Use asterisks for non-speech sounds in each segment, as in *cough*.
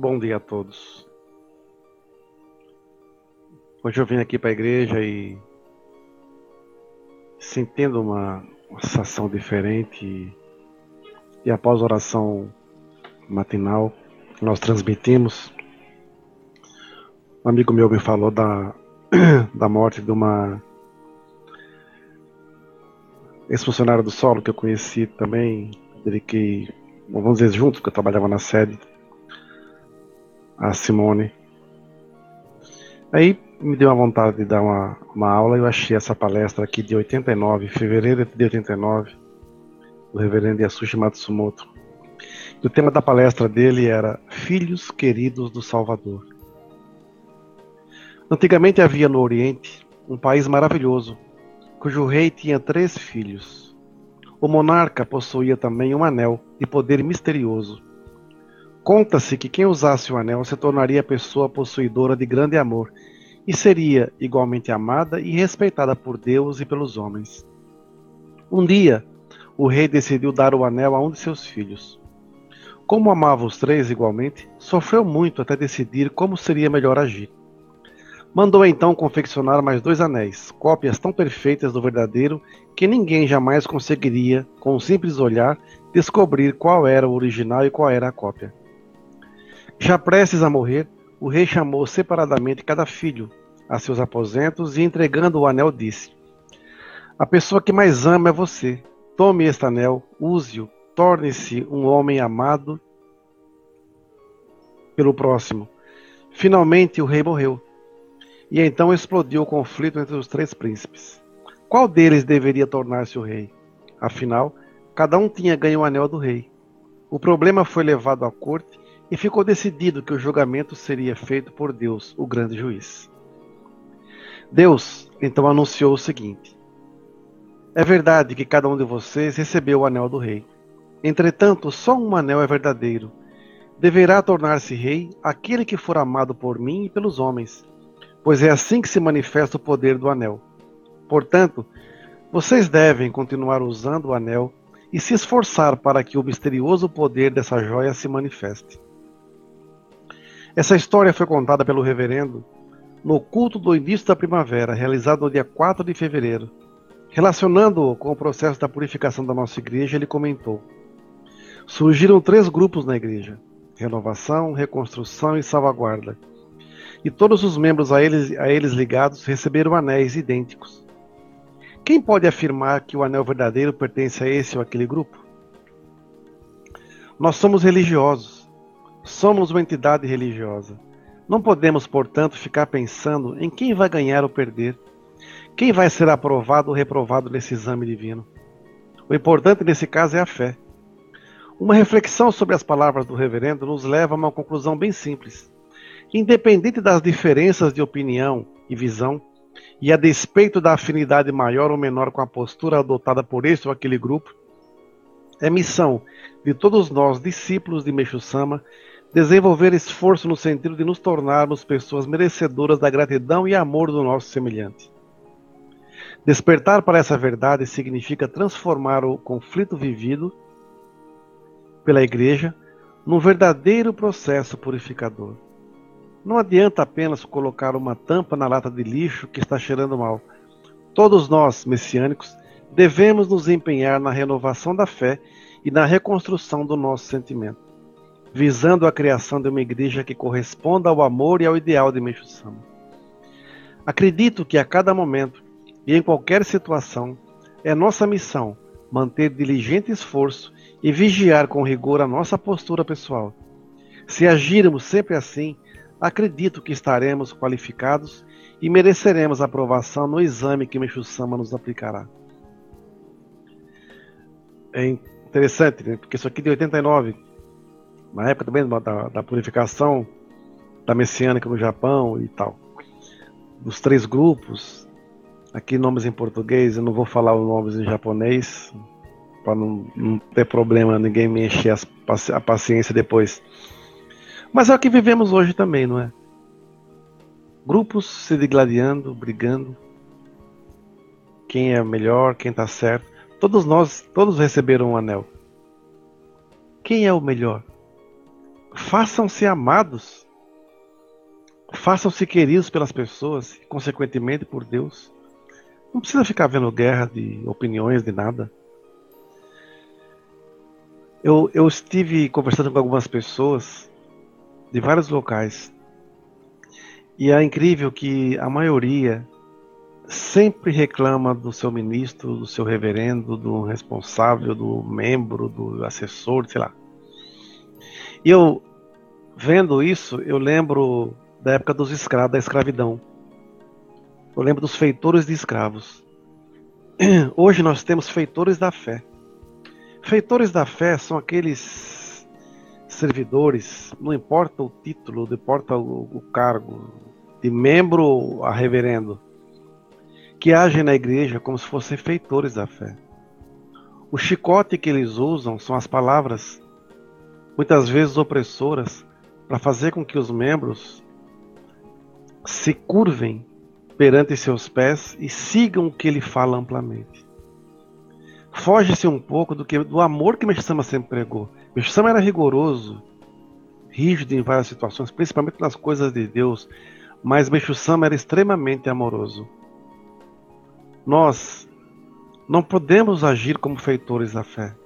Bom dia a todos. Hoje eu vim aqui para a igreja e sentindo uma, uma sensação diferente. E, e após a oração matinal nós transmitimos, um amigo meu me falou da, *clears throat* da morte de uma ex-funcionária do solo que eu conheci também, dediquei, vamos dizer, junto, porque eu trabalhava na sede, a Simone. Aí me deu uma vontade de dar uma, uma aula eu achei essa palestra aqui de 89, fevereiro de 89, do reverendo Yasushi Matsumoto. E o tema da palestra dele era Filhos Queridos do Salvador. Antigamente havia no Oriente um país maravilhoso, cujo rei tinha três filhos. O monarca possuía também um anel de poder misterioso. Conta-se que quem usasse o anel se tornaria pessoa possuidora de grande amor e seria igualmente amada e respeitada por Deus e pelos homens. Um dia, o rei decidiu dar o anel a um de seus filhos. Como amava os três igualmente, sofreu muito até decidir como seria melhor agir. Mandou então confeccionar mais dois anéis, cópias tão perfeitas do verdadeiro que ninguém jamais conseguiria, com um simples olhar, descobrir qual era o original e qual era a cópia. Já prestes a morrer, o rei chamou separadamente cada filho a seus aposentos e, entregando o anel, disse: A pessoa que mais ama é você. Tome este anel, use-o, torne-se um homem amado pelo próximo. Finalmente o rei morreu e então explodiu o conflito entre os três príncipes. Qual deles deveria tornar-se o rei? Afinal, cada um tinha ganho o anel do rei. O problema foi levado à corte e ficou decidido que o julgamento seria feito por Deus, o grande juiz. Deus então anunciou o seguinte: É verdade que cada um de vocês recebeu o anel do rei. Entretanto, só um anel é verdadeiro. Deverá tornar-se rei aquele que for amado por mim e pelos homens pois é assim que se manifesta o poder do anel. Portanto, vocês devem continuar usando o anel e se esforçar para que o misterioso poder dessa joia se manifeste. Essa história foi contada pelo reverendo no culto do início da primavera, realizado no dia 4 de fevereiro. Relacionando-o com o processo da purificação da nossa igreja, ele comentou: Surgiram três grupos na igreja: renovação, reconstrução e salvaguarda e todos os membros a eles, a eles ligados receberam anéis idênticos. Quem pode afirmar que o anel verdadeiro pertence a esse ou aquele grupo? Nós somos religiosos, somos uma entidade religiosa. Não podemos, portanto, ficar pensando em quem vai ganhar ou perder, quem vai ser aprovado ou reprovado nesse exame divino. O importante nesse caso é a fé. Uma reflexão sobre as palavras do reverendo nos leva a uma conclusão bem simples. Independente das diferenças de opinião e visão, e a despeito da afinidade maior ou menor com a postura adotada por este ou aquele grupo, é missão de todos nós, discípulos de Meixo Sama, desenvolver esforço no sentido de nos tornarmos pessoas merecedoras da gratidão e amor do nosso semelhante. Despertar para essa verdade significa transformar o conflito vivido pela Igreja num verdadeiro processo purificador. Não adianta apenas colocar uma tampa na lata de lixo que está cheirando mal. Todos nós, messiânicos, devemos nos empenhar na renovação da fé e na reconstrução do nosso sentimento, visando a criação de uma igreja que corresponda ao amor e ao ideal de Meixo Sama. Acredito que a cada momento e em qualquer situação é nossa missão manter diligente esforço e vigiar com rigor a nossa postura pessoal. Se agirmos sempre assim, acredito que estaremos qualificados e mereceremos aprovação no exame que Meixo Sama nos aplicará. É interessante, né? porque isso aqui de 89, na época também da, da purificação da messiânica no Japão e tal. Dos três grupos, aqui nomes em português, eu não vou falar os nomes em japonês, para não, não, ter problema, ninguém me encher as, a paciência depois. Mas é o que vivemos hoje também, não é? Grupos se degladiando, brigando. Quem é melhor, quem está certo. Todos nós, todos receberam um anel. Quem é o melhor? Façam-se amados, façam-se queridos pelas pessoas e, consequentemente, por Deus. Não precisa ficar vendo guerra de opiniões, de nada. Eu, eu estive conversando com algumas pessoas de vários locais e é incrível que a maioria sempre reclama do seu ministro, do seu reverendo, do responsável, do membro, do assessor, sei lá. E eu, vendo isso, eu lembro da época dos escravos, da escravidão. Eu lembro dos feitores de escravos. *clears throat* Hoje nós temos feitores da fé. Feitores da fé são aqueles servidores, não importa o título, não importa o, cargo, de membro a reverendo, que agem na igreja como se fossem feitores da fé. O chicote que eles usam são as palavras, muitas vezes opressoras, para fazer com que os membros se curvem perante seus pés e sigam o que ele fala amplamente. Foge-se um pouco do, que, do amor que Meshama sempre pregou. Meshama era rigoroso, rígido em várias situações, principalmente nas coisas de Deus, mas Meshama era extremamente amoroso. Nós não podemos agir como feitores da fé.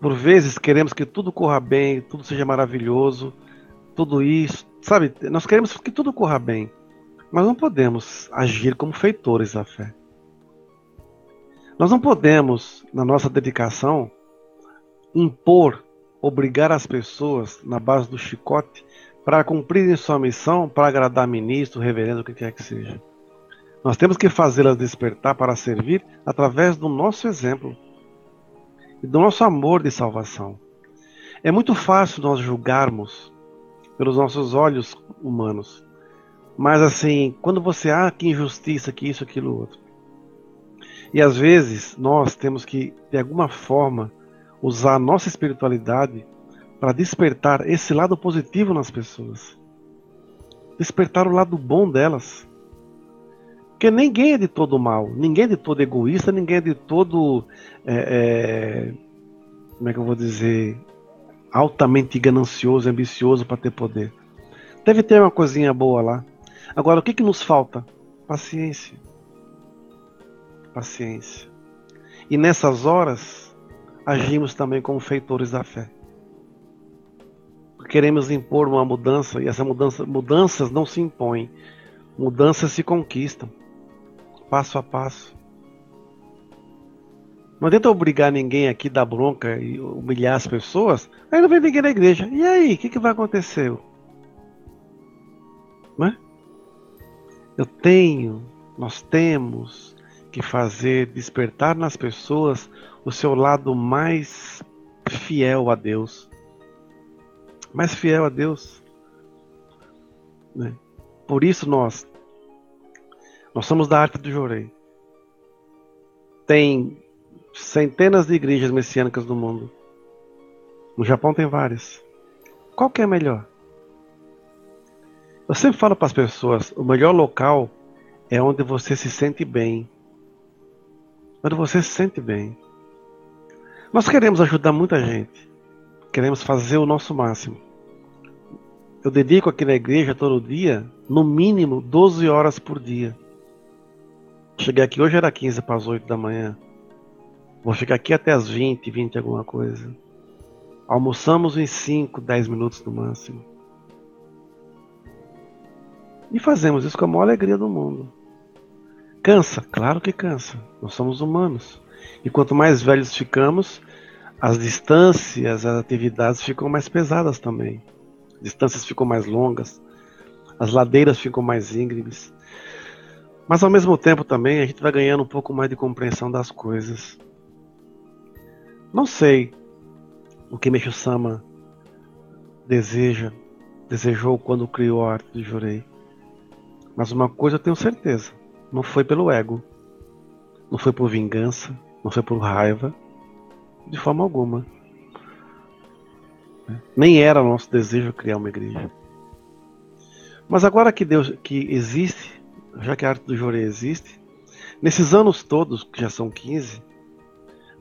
Por vezes queremos que tudo corra bem, tudo seja maravilhoso, tudo isso, sabe? Nós queremos que tudo corra bem, mas não podemos agir como feitores da fé. Nós não podemos, na nossa dedicação, impor, obrigar as pessoas na base do chicote para cumprirem sua missão, para agradar ministro, reverendo, o que quer que seja. Nós temos que fazê-las despertar para servir através do nosso exemplo e do nosso amor de salvação. É muito fácil nós julgarmos pelos nossos olhos humanos. Mas assim, quando você ah, que injustiça, que isso, aquilo, outro. E às vezes nós temos que, de alguma forma, usar a nossa espiritualidade para despertar esse lado positivo nas pessoas. Despertar o lado bom delas. Porque ninguém é de todo mal, ninguém é de todo egoísta, ninguém é de todo. É, é, como é que eu vou dizer? Altamente ganancioso, ambicioso para ter poder. Deve ter uma coisinha boa lá. Agora, o que, que nos falta? Paciência. Paciência. E nessas horas, agimos também como feitores da fé. Queremos impor uma mudança e essa mudança, mudanças não se impõem, mudanças se conquistam passo a passo. Não adianta obrigar ninguém aqui dar bronca e humilhar as pessoas, aí não vem ninguém na igreja. E aí, o que, que vai acontecer? Né? Eu tenho, nós temos que fazer despertar nas pessoas o seu lado mais fiel a Deus. Mais fiel a Deus. Né? Por isso nós nós somos da arte do Jorei. Tem centenas de igrejas messiânicas no mundo. No Japão tem várias. Qual que é melhor? Eu sempre falo para as pessoas, o melhor local é onde você se sente bem. Onde você se sente bem. Nós queremos ajudar muita gente. Queremos fazer o nosso máximo. Eu dedico aqui na igreja todo dia, no mínimo 12 horas por dia. Cheguei aqui hoje era 15 para as 8 da manhã. Vou ficar aqui até as 20, 20 alguma coisa. Almoçamos em 5, 10 minutos no máximo. E fazemos isso com a maior alegria do mundo. Cansa? Claro que cansa. Nós somos humanos. E quanto mais velhos ficamos, as distâncias, as atividades ficam mais pesadas também. As distâncias ficam mais longas, as ladeiras ficam mais íngremes. Mas ao mesmo tempo também a gente vai ganhando um pouco mais de compreensão das coisas. Não sei o que Meixo Sama deseja, desejou quando criou a arte do Jurei. Mas uma coisa eu tenho certeza, não foi pelo ego, não foi por vingança, não foi por raiva, de forma alguma. Nem era nosso desejo criar uma igreja. Mas agora que Deus que existe já que a arte do Jorei existe, nesses anos todos, que já são 15,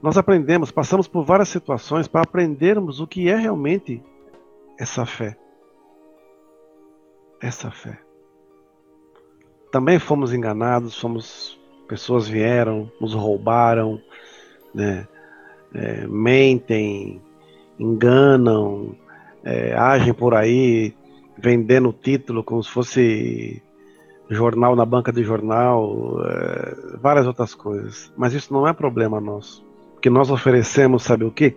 nós aprendemos, passamos por várias situações para aprendermos o que é realmente essa fé. Essa fé. Também fomos enganados, fomos pessoas vieram, nos roubaram, né? É, mentem, enganam, é, agem por aí vendendo título como se fosse jornal na banca de jornal, é, várias outras coisas. Mas isso não é problema nosso. Porque nós oferecemos, sabe o que?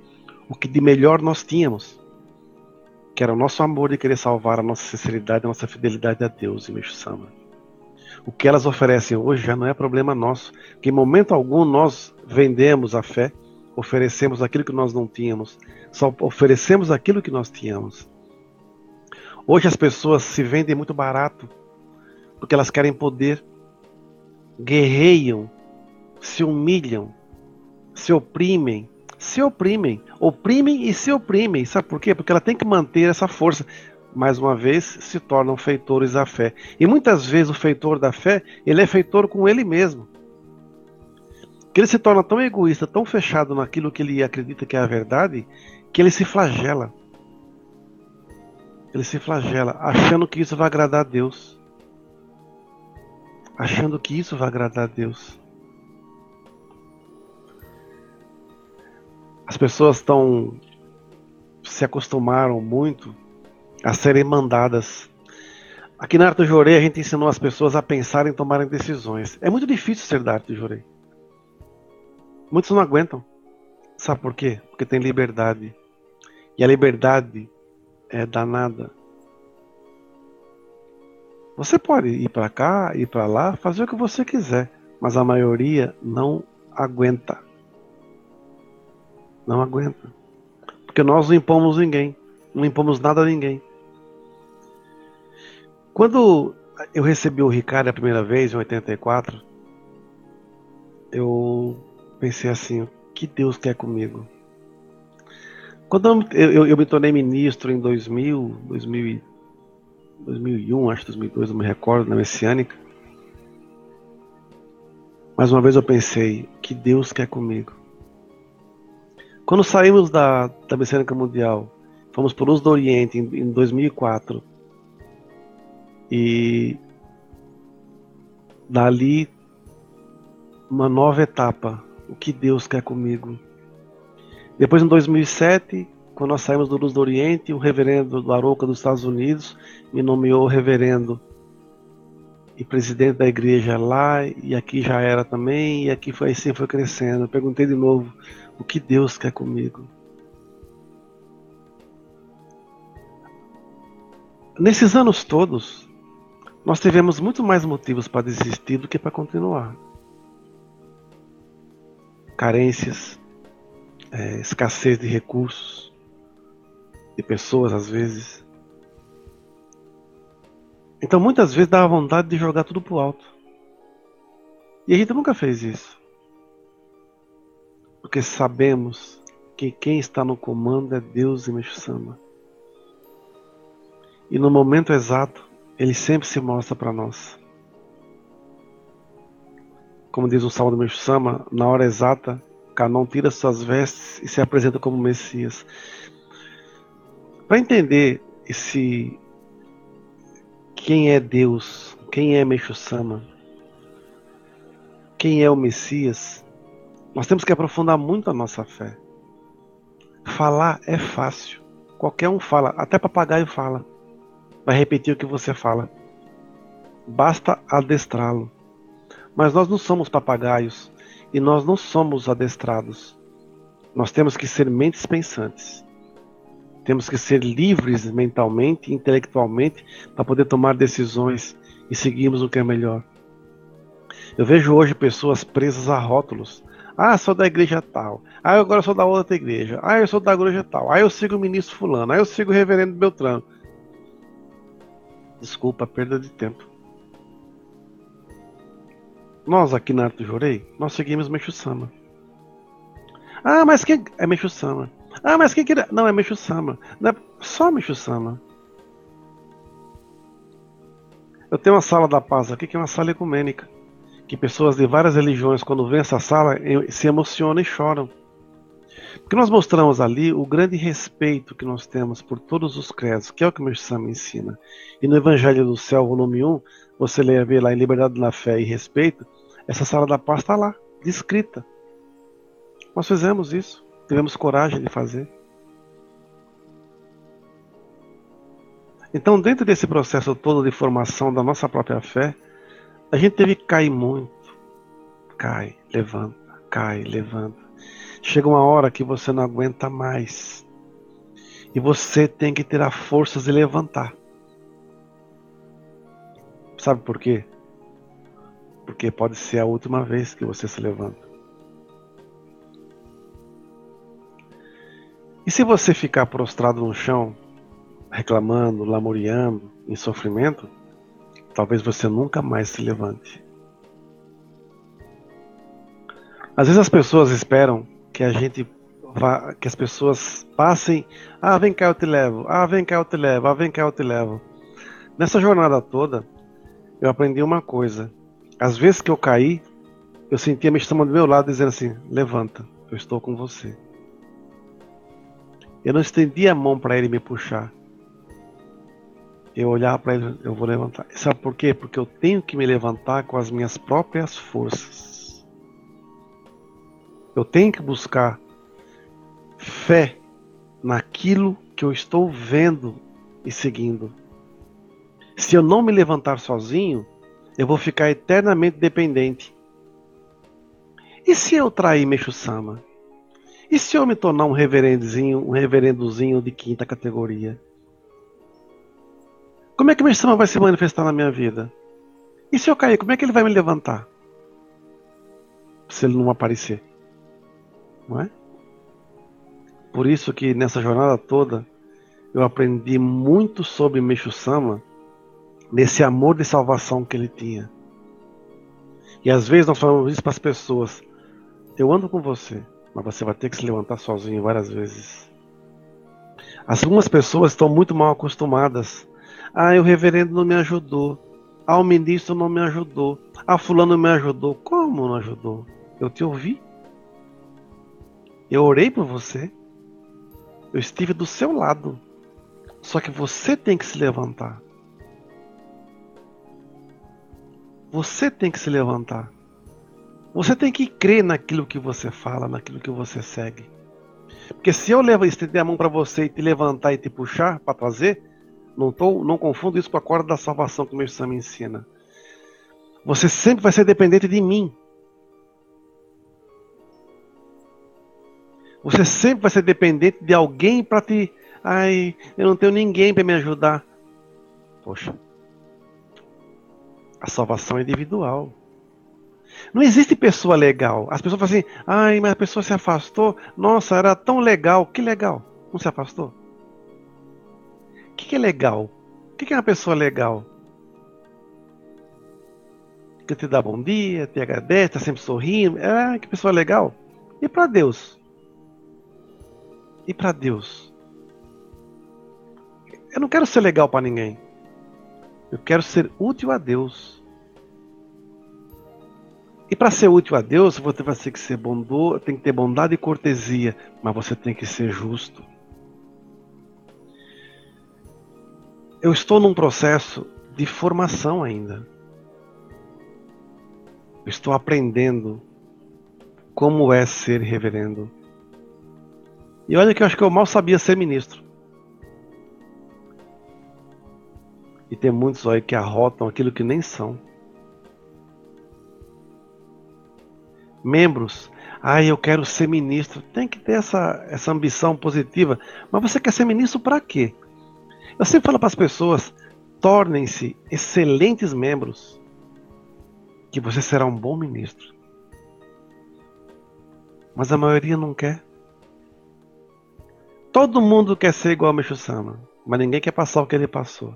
O que de melhor nós tínhamos. Que era o nosso amor de querer salvar a nossa sinceridade, a nossa fidelidade a Deus e Meixo Sama. O que elas oferecem hoje já não é problema nosso. Que em momento algum nós vendemos a fé, oferecemos aquilo que nós não tínhamos, só oferecemos aquilo que nós tínhamos. Hoje as pessoas se vendem muito barato porque elas querem poder, guerreiam, se humilham, se oprimem, se oprimem, oprimem e se oprimem. Sabe por quê? Porque ela tem que manter essa força. Mais uma vez, se tornam feitores da fé. E muitas vezes o feitor da fé, ele é feitor com ele mesmo. Que ele se torna tão egoísta, tão fechado naquilo que ele acredita que é a verdade, que ele se flagela. Ele se flagela, achando que isso vai agradar a Deus. Achando que isso vai agradar a Deus. As pessoas estão se acostumaram muito a serem mandadas. Aqui na Arte Jorei a gente ensinou as pessoas a pensarem e tomarem decisões. É muito difícil ser da Arte Jorei. Muitos não aguentam. Sabe por quê? Porque tem liberdade. E a liberdade é danada. Você pode ir para cá, ir para lá, fazer o que você quiser, mas a maioria não aguenta não aguenta. Porque nós não impomos ninguém. Não impomos nada a ninguém. Quando eu recebi o Ricardo a primeira vez, em 84, eu pensei assim: o que Deus quer comigo? Quando eu, eu, eu me tornei ministro em 2000, 2000, 2001, acho 2002, não me recordo, na Messiânica. Mais uma vez eu pensei: que Deus quer comigo? Quando saímos da, da Mecânica Mundial, fomos para Luz do Oriente em, em 2004. E dali uma nova etapa, o que Deus quer comigo. Depois em 2007, quando nós saímos do Luz do Oriente, o reverendo do Aroca dos Estados Unidos me nomeou reverendo e presidente da igreja lá, e aqui já era também, e aqui foi assim foi crescendo. Eu perguntei de novo, o que Deus quer comigo. Nesses anos todos, nós tivemos muito mais motivos para desistir do que para continuar. Carências, é, escassez de recursos, de pessoas às vezes. Então muitas vezes dá vontade de jogar tudo pro alto. E a gente nunca fez isso porque sabemos que quem está no comando é Deus e Meshama. E no momento exato, ele sempre se mostra para nós. Como diz o Salmo do Meshama, na hora exata, Canon tira suas vestes e se apresenta como Messias. Para entender esse quem é Deus, quem é Meshama, quem é o Messias, nós temos que aprofundar muito a nossa fé. Falar é fácil. Qualquer um fala, até papagaio fala. Vai repetir o que você fala. Basta adestrá-lo. Mas nós não somos papagaios e nós não somos adestrados. Nós temos que ser mentes pensantes. Temos que ser livres mentalmente intelectualmente para poder tomar decisões e seguirmos o que é melhor. Eu vejo hoje pessoas presas a rótulos, ah, sou da igreja tal. Ah, agora sou da outra igreja. Ah, eu sou da igreja tal. Ah, eu sigo o ministro fulano. Ah, eu sigo o reverendo Beltrano. Desculpa, perda de tempo. Nós aqui na Arte Jorei, nós seguimos Meixo Sama. Ah, mas quem é Meixo Sama? Ah, mas quem queria? Não, é Meixo Sama. Não é só Meixo Sama. Eu tenho uma sala da paz aqui que é uma sala ecumênica que pessoas de várias religiões, quando vêem essa sala, se emocionam e choram. Porque nós mostramos ali o grande respeito que nós temos por todos os credos, que é o que o Meshama ensina. E no Evangelho do Céu, volume 1, você lê ver lá em Liberdade na Fé e Respeito, essa sala da paz está lá, descrita. Nós fizemos isso, tivemos coragem de fazer. Então, dentro desse processo todo de formação da nossa própria fé, a gente teve que cair muito. Cai, levanta, cai, levanta. Chega uma hora que você não aguenta mais. E você tem que ter as forças de levantar. Sabe por quê? Porque pode ser a última vez que você se levanta. E se você ficar prostrado no chão, reclamando, lamuriando, em sofrimento, talvez você nunca mais se levante. Às vezes as pessoas esperam que a gente vá, que as pessoas passem, ah, vem cá eu te levo, ah, vem cá eu te levo, ah, vem cá eu te levo. Nessa jornada toda, eu aprendi uma coisa. Às vezes que eu caí, eu sentia me chamando do meu lado dizendo assim: levanta, eu estou com você. Eu não estendia a mão para ele me puxar eu olhar para ele, eu vou levantar. Sabe por quê? Porque eu tenho que me levantar com as minhas próprias forças. Eu tenho que buscar fé naquilo que eu estou vendo e seguindo. Se eu não me levantar sozinho, eu vou ficar eternamente dependente. E se eu trair Meixo Sama? E se eu me tornar um reverendozinho, um reverendozinho de quinta categoria? Como é que meu vai se manifestar na minha vida? E se eu cair, como é que ele vai me levantar? Se ele não aparecer. Não é? Por isso que nessa jornada toda eu aprendi muito sobre Meixo Sama, nesse amor de salvação que ele tinha. E às vezes nós falamos isso para as pessoas: eu ando com você, mas você vai ter que se levantar sozinho várias vezes. Algumas pessoas estão muito mal acostumadas ah, o reverendo não me ajudou. Ah, o ministro não me ajudou. Ah, fulano me ajudou. Como não ajudou? Eu te ouvi. Eu orei por você. Eu estive do seu lado. Só que você tem que se levantar. Você tem que se levantar. Você tem que crer naquilo que você fala, naquilo que você segue. Porque se eu levo, estender a mão para você e te levantar e te puxar para trazer, não, tô, não confundo isso com a corda da salvação que o meu me ensina. Você sempre vai ser dependente de mim. Você sempre vai ser dependente de alguém para te. Ai, eu não tenho ninguém para me ajudar. Poxa. A salvação é individual. Não existe pessoa legal. As pessoas falam assim: ai, mas a pessoa se afastou. Nossa, era tão legal. Que legal. Não se afastou? que, que é legal? O que, que é uma pessoa legal? Que te dá bom dia, te agradece, está sempre sorrindo. Ah, que pessoa legal. E para Deus? E para Deus? Eu não quero ser legal para ninguém. Eu quero ser útil a Deus. E para ser útil a Deus, você vai ter que ser bondoso, tem que ter bondade e cortesia, mas você tem que ser justo. eu estou num processo de formação ainda. Eu estou aprendendo como é ser reverendo. E olha que eu acho que eu mal sabia ser ministro. E tem muitos aí que arrotam aquilo que nem são. Membros, ah, eu quero ser ministro. Tem que ter essa, essa ambição positiva. Mas você quer ser ministro para quê? Eu sempre falo para as pessoas: tornem-se excelentes membros, que você será um bom ministro. Mas a maioria não quer. Todo mundo quer ser igual a Meixo Sama, mas ninguém quer passar o que ele passou.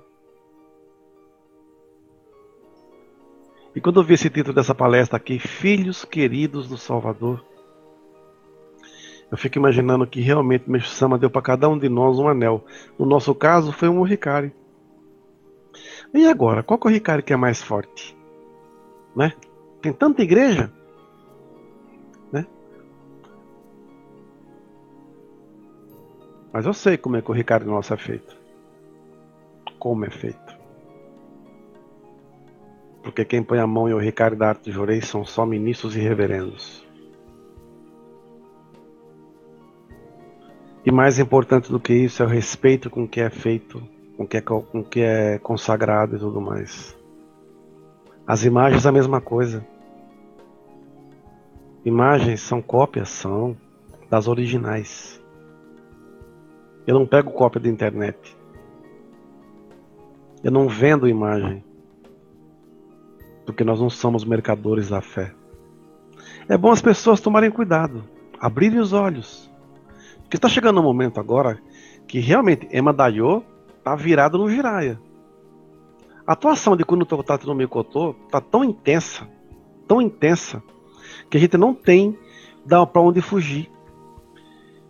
E quando eu vi esse título dessa palestra aqui, Filhos Queridos do Salvador, eu fico imaginando que realmente Meixo Sama deu para cada um de nós um anel. No nosso caso, foi um Ricari. E agora, qual que é o Ricari que é mais forte? Né? Tem tanta igreja, né? Mas eu sei como é que o Ricardo Nosso é feito. Como é feito. Porque quem põe a mão em o Ricardo da Arte Jurei são só ministros e reverendos. E mais importante do que isso é o respeito com que é feito, com que é, com que é consagrado e tudo mais. As imagens a mesma coisa. Imagens são cópias, são das originais. Eu não pego cópia da internet. Eu não vendo imagem. Porque nós não somos mercadores da fé. É bom as pessoas tomarem cuidado, abrirem os olhos. Porque está chegando um momento agora que realmente Ema Dayo está virado no giraia. A atuação de Kuno Tokotatsu no Mikoto está tão intensa, tão intensa, que a gente não tem para onde fugir.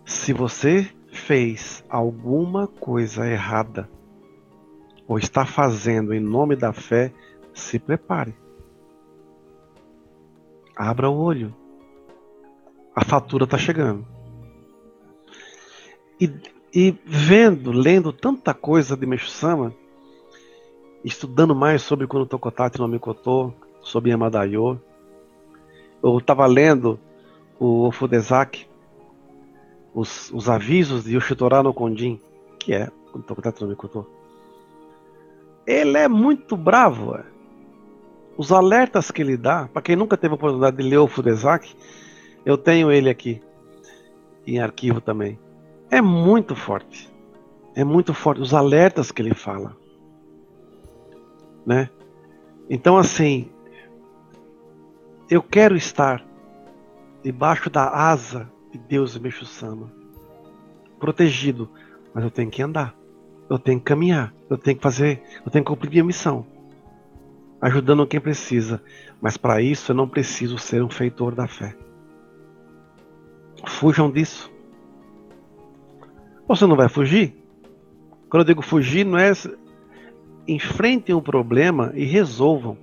Se você fez alguma coisa errada ou está fazendo em nome da fé, se prepare. Abra o olho. A fatura está chegando. E, e, vendo, lendo tanta coisa de Meixo Sama, estudando mais sobre Kuno Tokotate no Mikoto, sobre Yamadayo, eu estava lendo o Ofudezaki, os, os avisos de Yoshitora no Kondin, que é ele é muito bravo. É. Os alertas que ele dá, para quem nunca teve a oportunidade de ler o Fudezaki, eu tenho ele aqui em arquivo também. É muito forte. É muito forte os alertas que ele fala. Né? Então assim, eu quero estar debaixo da asa de Deus me Sama. Protegido. Mas eu tenho que andar. Eu tenho que caminhar. Eu tenho que fazer. Eu tenho que cumprir minha missão. Ajudando quem precisa. Mas para isso eu não preciso ser um feitor da fé. Fujam disso. Você não vai fugir? Quando eu digo fugir, não é. Enfrentem o problema e resolvam.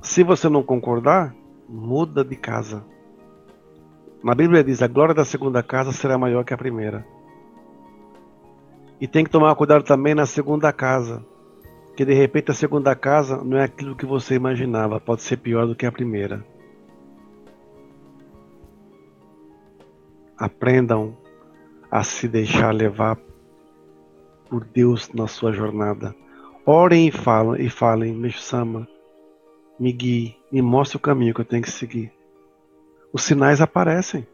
Se você não concordar, muda de casa. Na Bíblia diz: a glória da segunda casa será maior que a primeira. E tem que tomar cuidado também na segunda casa. Que de repente a segunda casa não é aquilo que você imaginava, pode ser pior do que a primeira. Aprendam a se deixar levar por Deus na sua jornada. Orem e falem, e falem, Meshama, me guie, me mostre o caminho que eu tenho que seguir. Os sinais aparecem.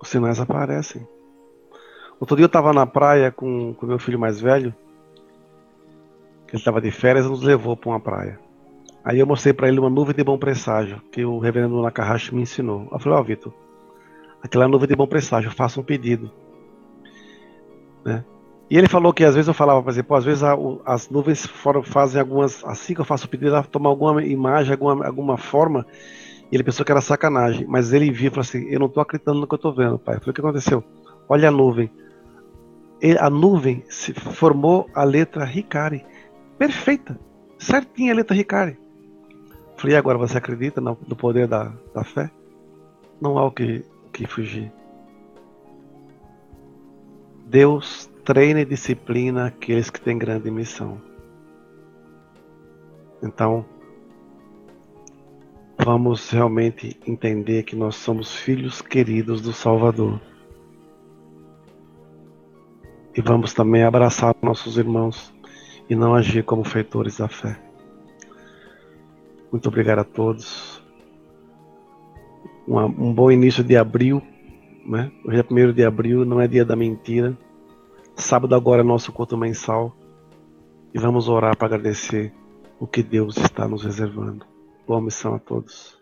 Os sinais aparecem. Outro dia eu estava na praia com o meu filho mais velho, ele estava de férias e nos levou para uma praia. Aí eu mostrei para ele uma nuvem de bom presságio, que o reverendo Nakahashi me ensinou. Eu falei, ó oh, Vitor, aquela nuvem de bom presságio, faça um pedido. Né? E ele falou que às vezes eu falava, por exemplo, às vezes a, o, as nuvens foram, fazem algumas. Assim que eu faço o pedido, ela toma alguma imagem, alguma, alguma forma. E ele pensou que era sacanagem. Mas ele viu e falou assim: Eu não estou acreditando no que eu estou vendo, pai. Eu falei: O que aconteceu? Olha a nuvem. A nuvem se formou a letra Ricari. Perfeita. Certinha a letra Ricari. Falei: agora você acredita no, poder da, da fé? Não há o que, que fugir. Deus treina e disciplina aqueles que têm grande missão. Então, vamos realmente entender que nós somos filhos queridos do Salvador. E vamos também abraçar nossos irmãos e não agir como feitores da fé. Muito obrigado a todos. um bom início de abril. Né? Hoje é primeiro de abril, não é dia da mentira. Sábado agora é nosso culto mensal e vamos orar para agradecer o que Deus está nos reservando. Boa missão a todos.